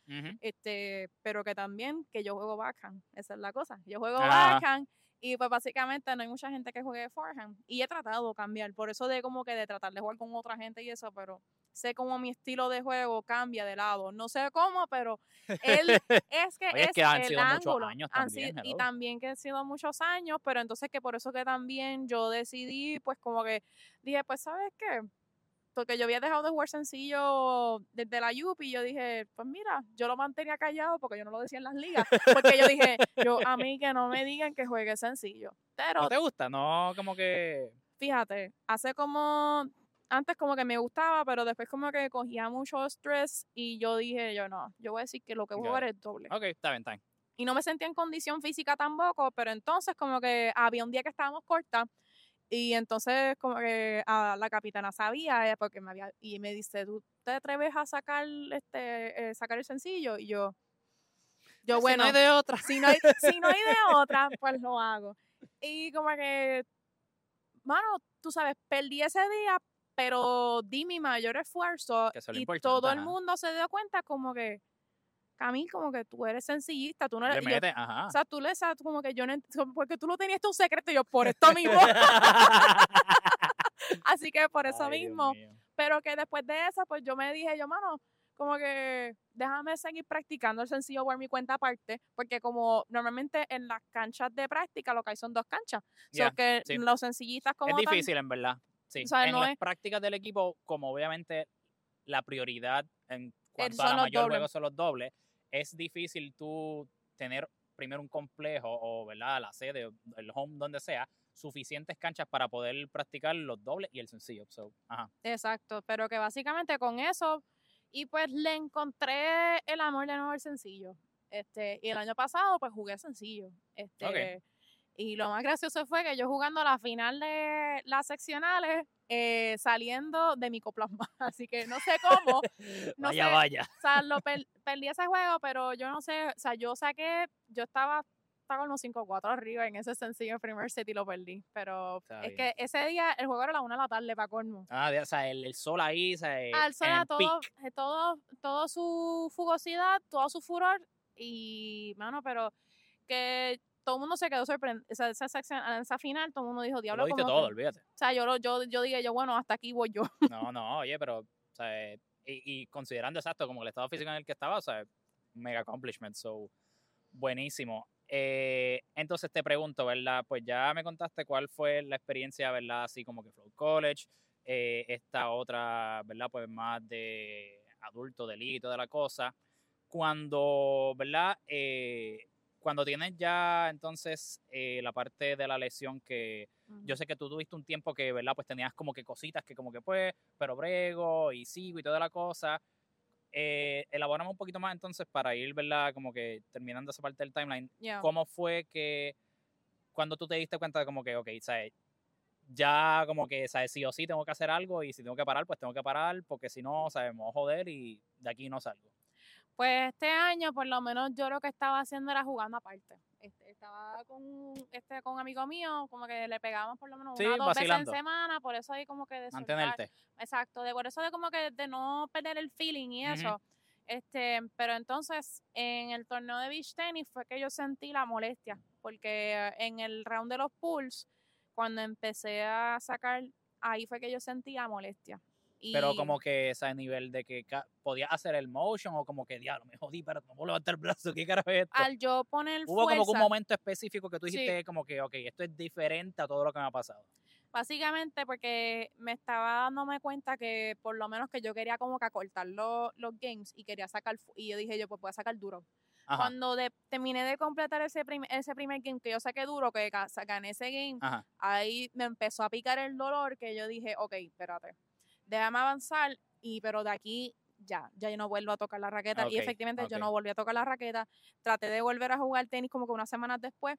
este, pero que también que yo juego backhand, esa es la cosa. Yo juego Ajá. backhand y pues básicamente no hay mucha gente que juegue forehand y he tratado de cambiar, por eso de como que de tratar de jugar con otra gente y eso, pero sé cómo mi estilo de juego cambia de lado, no sé cómo, pero él es que Oye, es es que han el sido muchos ángulo, años han también, sido- y también que han sido muchos años, pero entonces que por eso que también yo decidí, pues como que dije, pues sabes qué, porque yo había dejado de jugar sencillo desde la UP y yo dije, pues mira, yo lo mantenía callado porque yo no lo decía en las ligas, porque yo dije, yo a mí que no me digan que juegue sencillo. Pero ¿No te gusta? No, como que... fíjate, hace como, antes como que me gustaba, pero después como que cogía mucho estrés y yo dije, yo no, yo voy a decir que lo que voy a jugar es doble. Ok, está bien, está bien. Y no me sentía en condición física tampoco, pero entonces como que había un día que estábamos cortas y entonces como que ah, la capitana sabía eh, porque me había y me dice, "¿Tú te atreves a sacar este eh, sacar el sencillo?" Y yo yo Si bueno, no hay de otra. si no hay si no hay de otra, pues lo hago. Y como que mano, tú sabes, perdí ese día, pero di mi mayor esfuerzo y todo el mundo se dio cuenta como que Camil, como que tú eres sencillista, tú no Le yo- mete, ajá. o sea, tú le sabes como que yo no, porque tú lo tenías tu secreto y yo por esto mismo, así que por eso Ay, mismo, pero que después de eso, pues yo me dije, yo, mano, como que déjame seguir practicando el sencillo por mi cuenta aparte, porque como normalmente en las canchas de práctica lo que hay son dos canchas, Ya, so que sí. los sencillistas como Es difícil, en verdad. Sí. O sea, en no las es- prácticas del equipo, como obviamente la prioridad en cuanto a la mayor dobles. juego son los dobles, es difícil tú tener primero un complejo o ¿verdad? la sede, el home, donde sea, suficientes canchas para poder practicar los dobles y el sencillo. So, ajá. Exacto, pero que básicamente con eso, y pues le encontré el amor de nuevo al sencillo. Este, y el año pasado pues jugué sencillo. Este, y lo más gracioso fue que yo jugando la final de las seccionales, eh, saliendo de micoplasma. Así que no sé cómo, No vaya, sé. vaya. o sea, lo per- perdí ese juego, pero yo no sé, o sea, yo saqué, yo estaba, estaba como 5-4 arriba en ese sencillo primer set y lo perdí. Pero Está es bien. que ese día el juego era a la una de la tarde para colmo. Ah, o sea, el, el sol ahí, o sea, eh, al sol en a el todo, eh, todo, todo su fugosidad, todo su furor y, mano, pero que todo el mundo se quedó sorprendido. Esa, esa, sección- esa final, todo el mundo dijo, diablo, lo todo, que-". olvídate. O sea, yo, lo- yo, yo dije, yo, bueno, hasta aquí voy yo. No, no, oye, pero, o sea, y, y considerando exacto como el estado físico en el que estaba, o sea, mega accomplishment, so, buenísimo. Eh, entonces te pregunto, ¿verdad? Pues ya me contaste cuál fue la experiencia, ¿verdad? Así como que Flow College, eh, esta otra, ¿verdad? Pues más de adulto, delito, de la cosa. Cuando, ¿verdad? Eh, cuando tienes ya entonces eh, la parte de la lesión que yo sé que tú tuviste un tiempo que, ¿verdad? Pues tenías como que cositas que como que pues, pero brego y sigo y toda la cosa. Eh, elaboramos un poquito más entonces para ir, ¿verdad? Como que terminando esa parte del timeline. Ya. ¿Cómo fue que cuando tú te diste cuenta de como que, ok, ¿sabes? Ya como que, ¿sabes? Sí o sí tengo que hacer algo y si tengo que parar, pues tengo que parar porque si no, ¿sabes? Me voy a joder y de aquí no salgo. Pues este año, por lo menos yo lo que estaba haciendo era jugando aparte. Este, estaba con este con un amigo mío, como que le pegábamos por lo menos Sí, una dos vacilando. veces en semana, por eso ahí como que de soltar- Mantenerte. Exacto, de por eso de como que de no perder el feeling y eso. Este, pero entonces en el torneo de beach tennis fue que yo sentí la molestia, porque en el round de los pools, cuando empecé a sacar, ahí fue que yo sentí la molestia. Pero como que ese nivel de que podías hacer el motion o como que, diablo, me jodí, pero no puedo levantar el brazo, ¿qué carajo es esto? al yo poner Hubo como que un momento específico que tú Sí. dijiste como que, ok, esto es diferente a todo lo que me ha pasado. Básicamente porque me estaba dándome cuenta que por lo menos que yo quería como que acortar lo- los games y quería sacar, y yo dije yo pues voy a sacar duro. Ajá, Cuando de- terminé de completar ese, prim- ese primer game que yo saqué duro, que gané ese game, ajá. ahí me empezó a picar el dolor que yo dije, ok, espérate, déjame avanzar, y pero de aquí ya, ya yo no vuelvo a tocar la raqueta. Ok, y efectivamente yo ok. no volví a tocar la raqueta. Traté de volver a jugar tenis como que unas semanas después.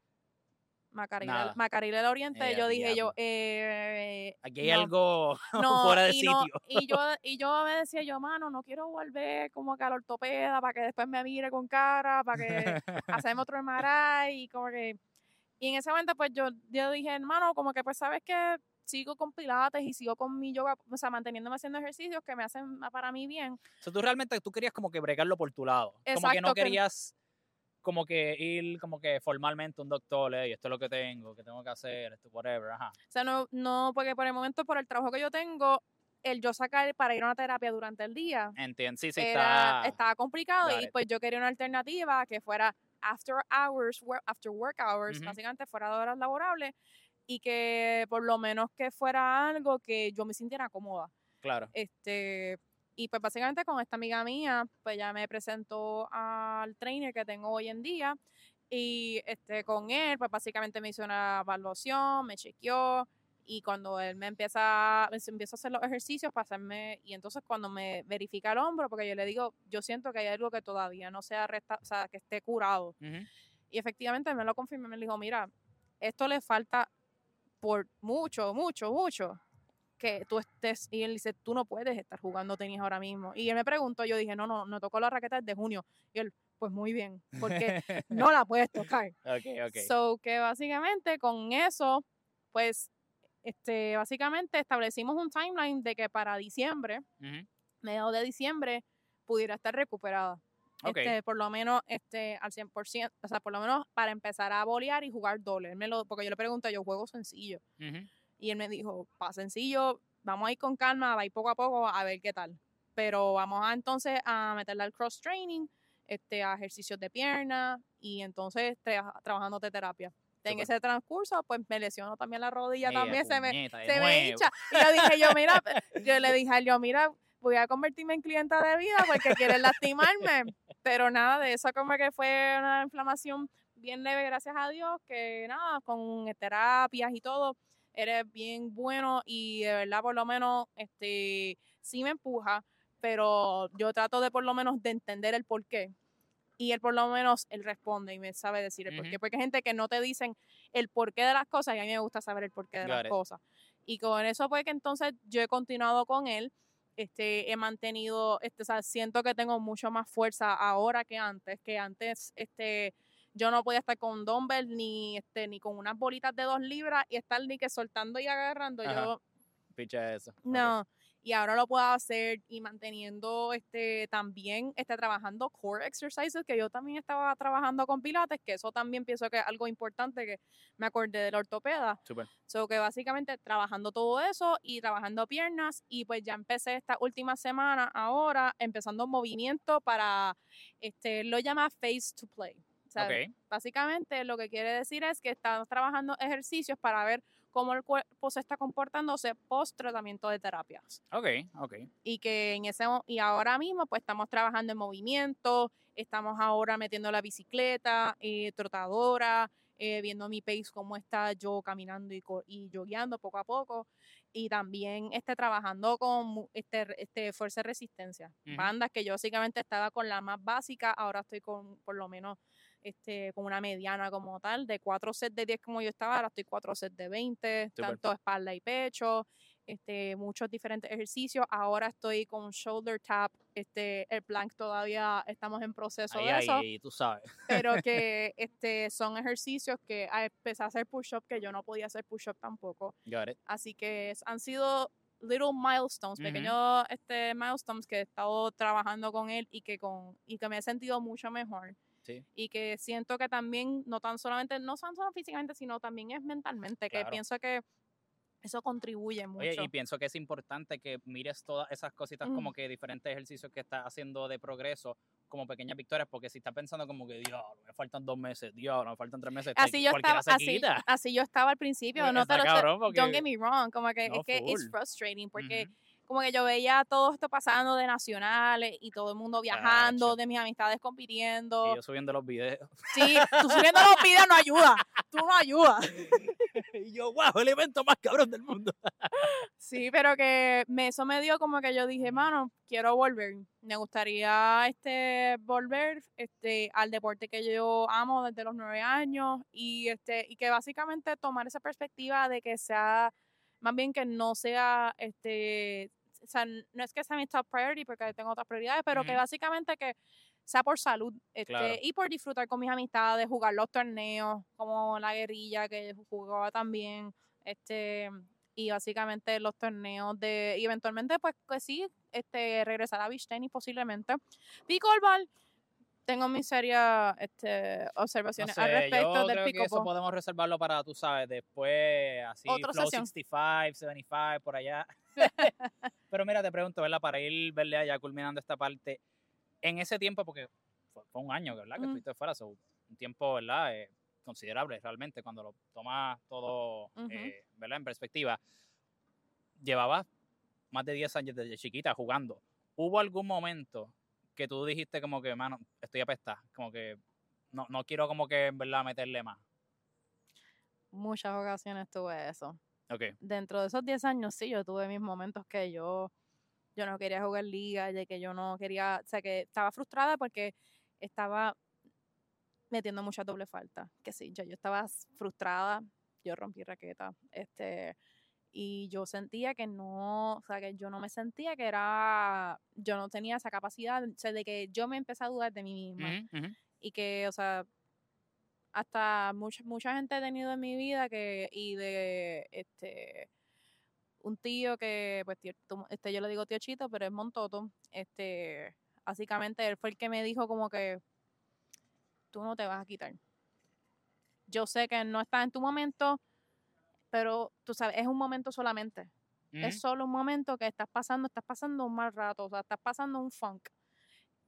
Macaril, Nada. Macaril del Oriente, Eh, yo dije yo, diablo. eh, Aquí hay no, algo no, fuera de y no- sitio. y yo, y yo me decía yo, mano, no quiero volver como que al ortopeda para que después me mire con cara, para que hacemos otro MRI y como que... Y en ese momento pues yo, yo dije, hermano, como que pues sabes que sigo con pilates y sigo con mi yoga, o sea, manteniéndome haciendo ejercicios que me hacen para mí bien. O sea, tú realmente tú querías como que bregarlo por tu lado. como que no Exacto, que- querías como que ir como que formalmente a un doctor, y esto es lo que tengo, que tengo que hacer, esto, whatever, ajá. O sea, no, no, porque por el momento, por el trabajo que yo tengo, el yo sacar para ir a una terapia durante el día, Entiendo, sí, sí, era, está... estaba complicado got y it. pues yo quería una alternativa que fuera after hours, after work hours, Ujú. básicamente fuera de horas laborables y que por lo menos que fuera algo que yo me sintiera cómoda. Claro. Este, y pues básicamente con esta amiga mía, pues ya me presentó al trainer que tengo hoy en día y este con él, pues básicamente me hizo una evaluación, me chequeó y cuando él me empieza, me empieza a hacer los ejercicios para hacerme, y entonces cuando me verifica el hombro, porque yo le digo, yo siento que hay algo que todavía no se ha resta, o sea, que esté curado. Y efectivamente me lo confirmó, me dijo, mira, esto le falta por mucho, mucho, mucho que tú estés, y él dice, tú no puedes estar jugando tenis ahora mismo. Y él me preguntó, yo dije, no, no, no tocó la raqueta desde junio. Y él, pues muy bien, porque no la puedes tocar. ok, ok. So que básicamente con eso, pues, este, básicamente establecimos un timeline de que para diciembre, Ujú. mediados de diciembre, pudiera estar recuperada. Este, por lo menos este, al 100%, o sea, por lo menos para empezar a bolear y jugar doble. Él me lo, porque yo le pregunté, yo juego sencillo. Y él me dijo, pa sencillo, vamos a ir con calma, va a ir poco a poco a ver qué tal. Pero vamos a entonces a meterle al cross training, este, a ejercicios de pierna y entonces tra- trabajando de terapia. En ese transcurso, pues me lesionó también la rodilla, también se me, se me hincha. Y yo dije, yo, mira, yo le dije a él, yo, mira, voy a convertirme en clienta de vida porque quieren lastimarme. Pero nada, de eso como que fue una inflamación bien leve, gracias a Dios, que nada, con terapias y todo, eres bien bueno y de verdad por lo menos este sí me empuja, pero yo trato de por lo menos de entender el por qué. Y él por lo menos, él responde y me sabe decir el por qué. Ujú. Porque hay gente que no te dicen el porqué de las cosas y a mí me gusta saber el porqué de Got las it. cosas. Y con eso fue que entonces yo he continuado con él. Este, he mantenido, este, o sea, siento que tengo mucho más fuerza ahora que antes, que antes, este, yo no podía estar con dumbbell ni, este, ni con unas bolitas de dos libras y estar ni que soltando y agarrando. Ajá. Yo, Picha eso. no. Y ahora lo puedo hacer y manteniendo este también este trabajando core exercises que yo también estaba trabajando con pilates que eso también pienso que es algo importante que me acordé del ortopeda Súper. so que básicamente trabajando todo eso y trabajando piernas y pues ya empecé esta última semana ahora empezando movimiento para este lo llama face to play o sea, Ok. básicamente lo que quiere decir es que estamos trabajando ejercicios para ver cómo el cuerpo se está comportándose post tratamiento de terapias. Ok, ok. y que en ese y ahora mismo pues estamos trabajando en movimiento, estamos ahora metiendo la bicicleta, eh, trotadora, eh, viendo mi pace cómo está yo caminando y, y jogueando poco a poco. Y también este trabajando con este este fuerza y resistencia, bandas que yo básicamente estaba con la más básica, ahora estoy con por lo menos este, con una mediana como tal, de cuatro sets de 10 como yo estaba, ahora estoy cuatro sets de 20, Súper. tanto espalda y pecho, este, muchos diferentes ejercicios. Ahora estoy con shoulder tap, este, el plank todavía estamos en proceso Ahí, de ahí, eso, ahí, tú sabes. pero que este, son ejercicios que a- empecé a hacer push-up que yo no podía hacer push-up tampoco. Got it. Así que han sido little milestones, pequeños este, milestones que he estado trabajando con él y que, con, y que me he sentido mucho mejor. Sí. Y que siento que también, no tan solamente, no tan solo físicamente, sino también es mentalmente, que Claro. pienso que eso contribuye mucho. Oye, y pienso que es importante que mires todas esas cositas Mm. como que diferentes ejercicios que estás haciendo de progreso como pequeñas victorias, porque si estás pensando como que, diablo, me faltan dos meses, diablo, me faltan tres meses, te- así yo cualquiera estaba así, así yo estaba al principio Pues no te lo cabrón, porque- don't get me wrong como que No, es que it's full. frustrating porque Ujú. Como que yo veía todo esto pasando de nacionales y todo el mundo viajando de mis amistades compitiendo Y yo subiendo los videos. sí tú subiendo los videos no ayuda tú no ayudas y yo, wow, el evento más cabrón del mundo. sí pero que me, eso me dio como que yo dije mano quiero volver me gustaría este volver este al deporte que yo amo desde los nueve años y este y que básicamente tomar esa perspectiva de que sea más bien que no sea este o sea, no es que sea mi top priority porque tengo otras prioridades, pero que básicamente que sea por salud este, Claro. y por disfrutar con mis amistades, jugar los torneos, como la guerrilla que jugaba también, este y básicamente los torneos de y eventualmente pues que sí, este regresar a beach tennis posiblemente. Pickleball tengo mis serias este, No observaciones sé, al respecto yo del creo que eso podemos reservarlo para, tú sabes, después, así, Otra Flow sesión. 65, 75, por allá. Pero mira, te pregunto, ¿verdad? Para ir, ¿verdad? Ya culminando esta parte, en ese tiempo, porque fue, fue un año, ¿verdad? Que Mm. estuviste fuera, so, un tiempo, ¿verdad? Eh, considerable realmente cuando lo tomas todo, Ujú. eh, ¿verdad? En perspectiva. Llevabas más de 10 años desde chiquita jugando. ¿Hubo algún momento que tú dijiste como que, mano, estoy apestada? Como que no, no quiero como que, en verdad, meterle más. Muchas ocasiones tuve eso. Ok. Dentro de esos 10 años, sí, yo tuve mis momentos que yo, yo no quería jugar liga, de que yo no quería, o sea, que estaba frustrada porque estaba metiendo mucha doble falta. Que sí, yo, yo estaba frustrada, yo rompí raqueta, este, y yo sentía que no, o sea, que yo no me sentía que era, yo no tenía esa capacidad, o sea, de que yo me empecé a dudar de mí misma y que, o sea, hasta mucha, mucha gente he tenido en mi vida que, y de este un tío que, pues tío, este yo le digo tío Chito, pero es Montoto, este, básicamente él fue el que me dijo como que tú no te vas a quitar. Yo sé que no estás en tu momento, pero tú sabes, es un momento solamente. Es solo un momento que estás pasando, estás pasando un mal rato, o sea, estás pasando un funk.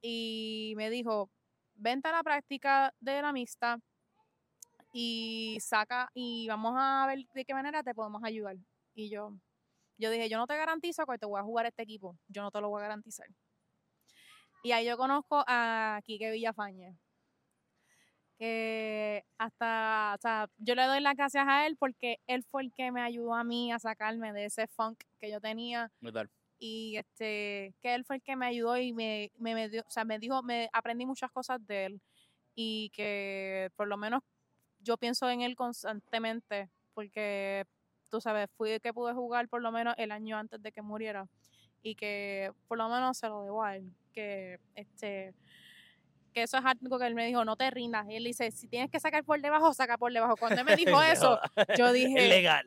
Y me dijo, vente a la práctica de la mixta y saca, y vamos a ver de qué manera te podemos ayudar. Y yo, yo dije, yo no te garantizo que te voy a jugar este equipo, yo no te lo voy a garantizar. Y ahí yo conozco a Quique Villafañe, que hasta, o sea, yo le doy las gracias a él porque él fue el que me ayudó a mí a sacarme de ese funk que yo tenía Brutal. y este que él fue el que me ayudó y me, me, me dio, o sea, me dijo, me aprendí muchas cosas de él y que por lo menos yo pienso en él constantemente porque tú sabes, fui el que pude jugar por lo menos el año antes de que muriera y que por lo menos se lo debo a él, que este que eso es algo que él me dijo, no te rindas. Y él dice, si tienes que sacar por debajo, saca por debajo. Cuando él me dijo eso, yo Es dije, legal.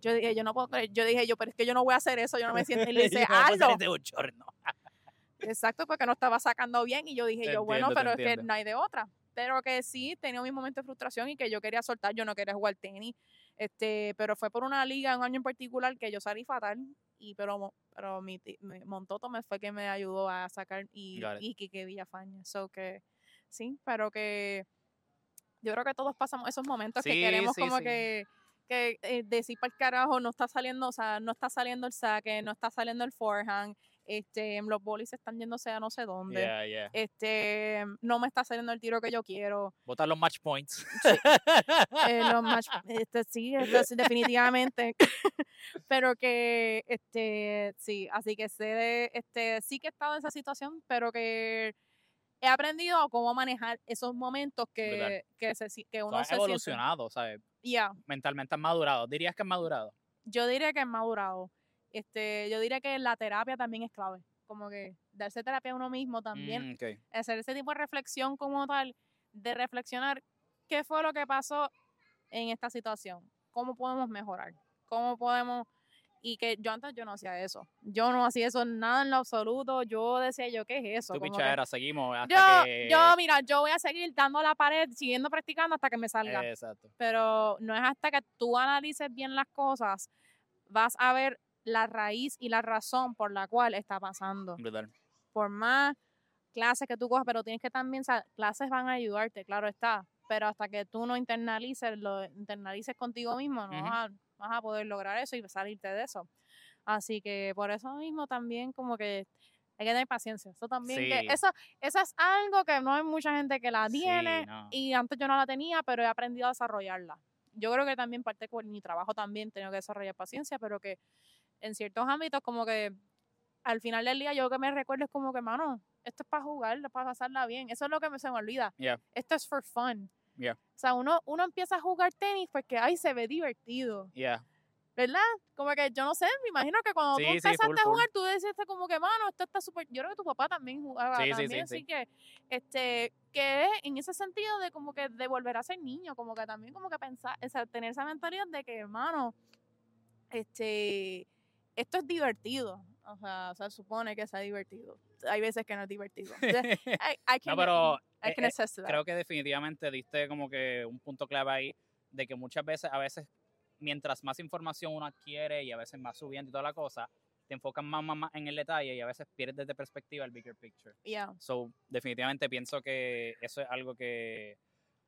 Yo dije, yo no puedo creer. Yo dije, yo, pero es que yo no voy a hacer eso, yo no me siento. Y le dice, hazlo. este. Exacto, porque no estaba sacando bien. Y yo dije, Te yo, bueno, entiendo, pero es que no hay de otra. Pero que sí, tenía mi momento de frustración y que yo quería soltar, yo no quería jugar tenis. Este, pero fue por una liga, un año en particular, que yo salí fatal. Y pero, pero mi, mi- Montoto me fue que me ayudó a sacar y, y Quique Villafaña. So que sí, pero que yo creo que todos pasamos esos momentos que queremos sí, como sí. que que eh, decir para el carajo no está saliendo, o sea, no está saliendo el saque, no está saliendo el forehand, este, los bolis están yéndose a no sé dónde, Yeah, yeah. este, no me está saliendo el tiro que yo quiero, Botar los match points. eh, los match- este, sí, sí, definitivamente, pero que, este, sí, así que sé de, este, sí que he estado en esa situación, pero que he aprendido a cómo manejar esos momentos que, que, se, que uno has se siente, evolucionado, ¿sabes? ya, Mentalmente has madurado. ¿Dirías que has madurado? yo diría que es madurado. Este, yo diría que la terapia también es clave. Como que darse terapia a uno mismo también. Mm, ok. Hacer ese tipo de reflexión como tal, de reflexionar qué fue lo que pasó en esta situación. ¿Cómo podemos mejorar? ¿Cómo podemos...? Y que yo antes yo no hacía eso. Yo no hacía eso nada en lo absoluto. Yo decía yo, ¿qué es eso? Tu Como que- pichadera, seguimos hasta yo, que... yo, mira, yo voy a seguir dando la pared, siguiendo practicando hasta que me salga Exacto. pero no es hasta que tú analices bien las cosas, vas a ver la raíz y la razón por la cual está pasando. Por más clases que tú cojas, pero tienes que también, clases van a ayudarte, claro está, pero hasta que tú no internalices, lo internalices contigo mismo, no vas, a, vas a poder lograr eso y salirte de eso. Así que por eso mismo también como que hay que tener paciencia. Eso también, que eso, eso es algo que no hay mucha gente que la Sí, tiene no. y antes yo no la tenía, pero he aprendido a desarrollarla. Yo creo que también parte con mi trabajo también tengo que desarrollar paciencia, pero que en ciertos ámbitos como que al final del día yo que me recuerdo es como que, mano, esto es para jugar, para pasarla bien. Eso es lo que me, se me olvida. Yeah. Esto es for fun. Yeah. O sea, uno, uno empieza a jugar tenis porque, ay, se ve divertido, Yeah. ¿verdad? Como que yo no sé, me imagino que cuando Sí, tú sí, empezaste full, a full. jugar, tú decías como que, mano, esto está súper... Yo creo que tu papá también jugaba Sí, sí, sí, también, sí. así que, este, que en ese sentido de como que de volver a ser niño, como que también como que pensar, o sea, tener esa mentalidad de que, hermano, este, esto es divertido. O sea, se supone que sea divertido. Hay veces que no es divertido. I, I can, No, pero I eh, can eh, that. creo que definitivamente diste como que un punto clave ahí de que muchas veces, a veces, mientras más información uno adquiere y a veces más subiendo y toda la cosa, te enfocas más, más, más en el detalle y a veces pierdes de perspectiva el bigger picture. Yeah. So, definitivamente pienso que eso es algo que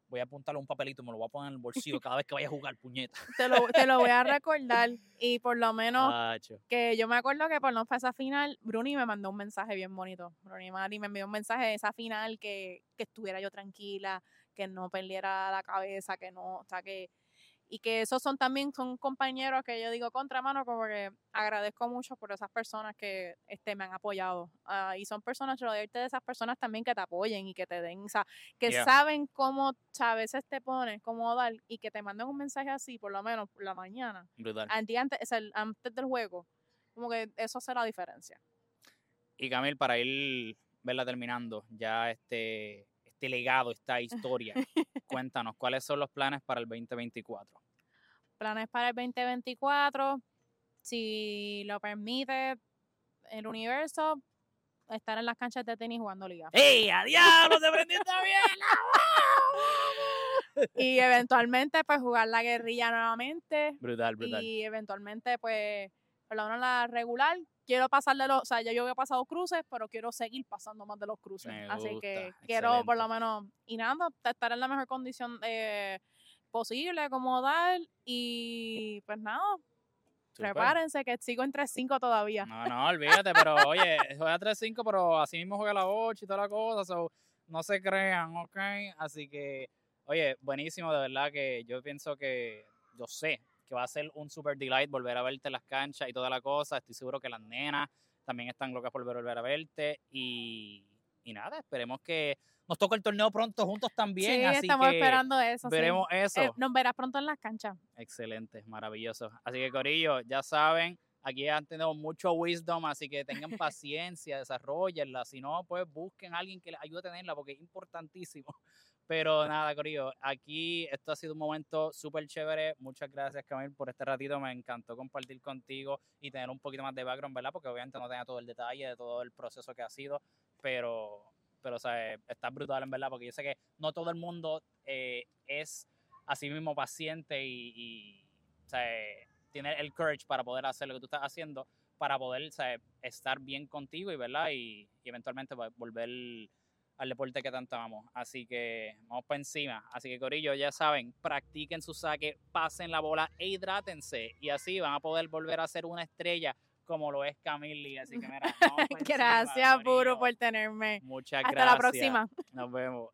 voy a apuntarlo a un papelito y me lo voy a poner en el bolsillo cada vez que vaya a jugar puñeta. Te lo, te lo voy a recordar y por lo menos que yo me acuerdo que por no esa final, Bruni me mandó un mensaje bien bonito. Bruni Mari me envió un mensaje de esa final que, que estuviera yo tranquila, que no perdiera la cabeza, que no, o sea, que, y que esos son también, son compañeros que yo digo contra mano, como que agradezco mucho por esas personas que este, me han apoyado. Ah, y son personas, rodearte de esas personas también que te apoyen y que te den, o sea, que Yeah. saben cómo a veces te pones, cómo dar, y que te manden un mensaje así, por lo menos por la mañana antes, antes del juego, como que eso hace la diferencia. Y Camil, para ir verla terminando, ya este, este legado, esta historia, cuéntanos, ¿cuáles son los planes para el 2024? Planes para el 2024, si lo permite el universo, estar en las canchas de tenis jugando liga. ¡Ey, a diablo, te prendiste bien! Y eventualmente, pues jugar la guerrilla nuevamente. Brutal, brutal. Y eventualmente, pues, por lo menos la regular. Quiero pasar de los, o sea, ya yo he pasado cruces, pero quiero seguir pasando más de los cruces. Me Así que quiero por lo menos, y nada, estar en la mejor condición eh, posible, como dar. Y pues nada, prepárense que sigo en 3-5 todavía. No, no, olvídate, pero oye, juega 3-5, pero así mismo juega la 8 y toda la cosa, so, no se crean, ¿ok? Así que, oye, buenísimo, de verdad que yo pienso que, yo sé que va a ser un super delight volver a verte en las canchas y toda la cosa, estoy seguro que las nenas también están locas por volver a verte y, y nada, esperemos que nos toque el torneo pronto juntos también, sí, así estamos que esperando eso. sí. veremos eso. Eh, nos verás pronto en las canchas. Excelente, maravilloso. Así que, Corillo, ya saben, aquí han tenido mucho wisdom, así que tengan paciencia, desarrollenla. Si no, pues busquen a alguien que les ayude a tenerla, porque es importantísimo Pero nada, Corillo, aquí esto ha sido un momento súper chévere. Muchas gracias, Camil, por este ratito. Me encantó compartir contigo y tener un poquito más de background, ¿verdad? Porque obviamente no tenía todo el detalle de todo el proceso que ha sido, pero, pero o sea, está brutal, en verdad, porque yo sé que no todo el mundo eh, es así mismo paciente y, y o sea, tiene el courage para poder hacer lo que tú estás haciendo, para poder o sea, estar bien contigo y, ¿verdad? Y, y eventualmente pues, volver al deporte que tanto amamos. Así que vamos para encima. Así que, Corillo, ya saben, practiquen su saque, pasen la bola e hidrátense. Y así van a poder volver a ser una estrella como lo es Camille. Así que, mira, vamos pa' encima, Gracias, Puro, corillo. por tenerme. Muchas Hasta gracias. la próxima. Nos vemos.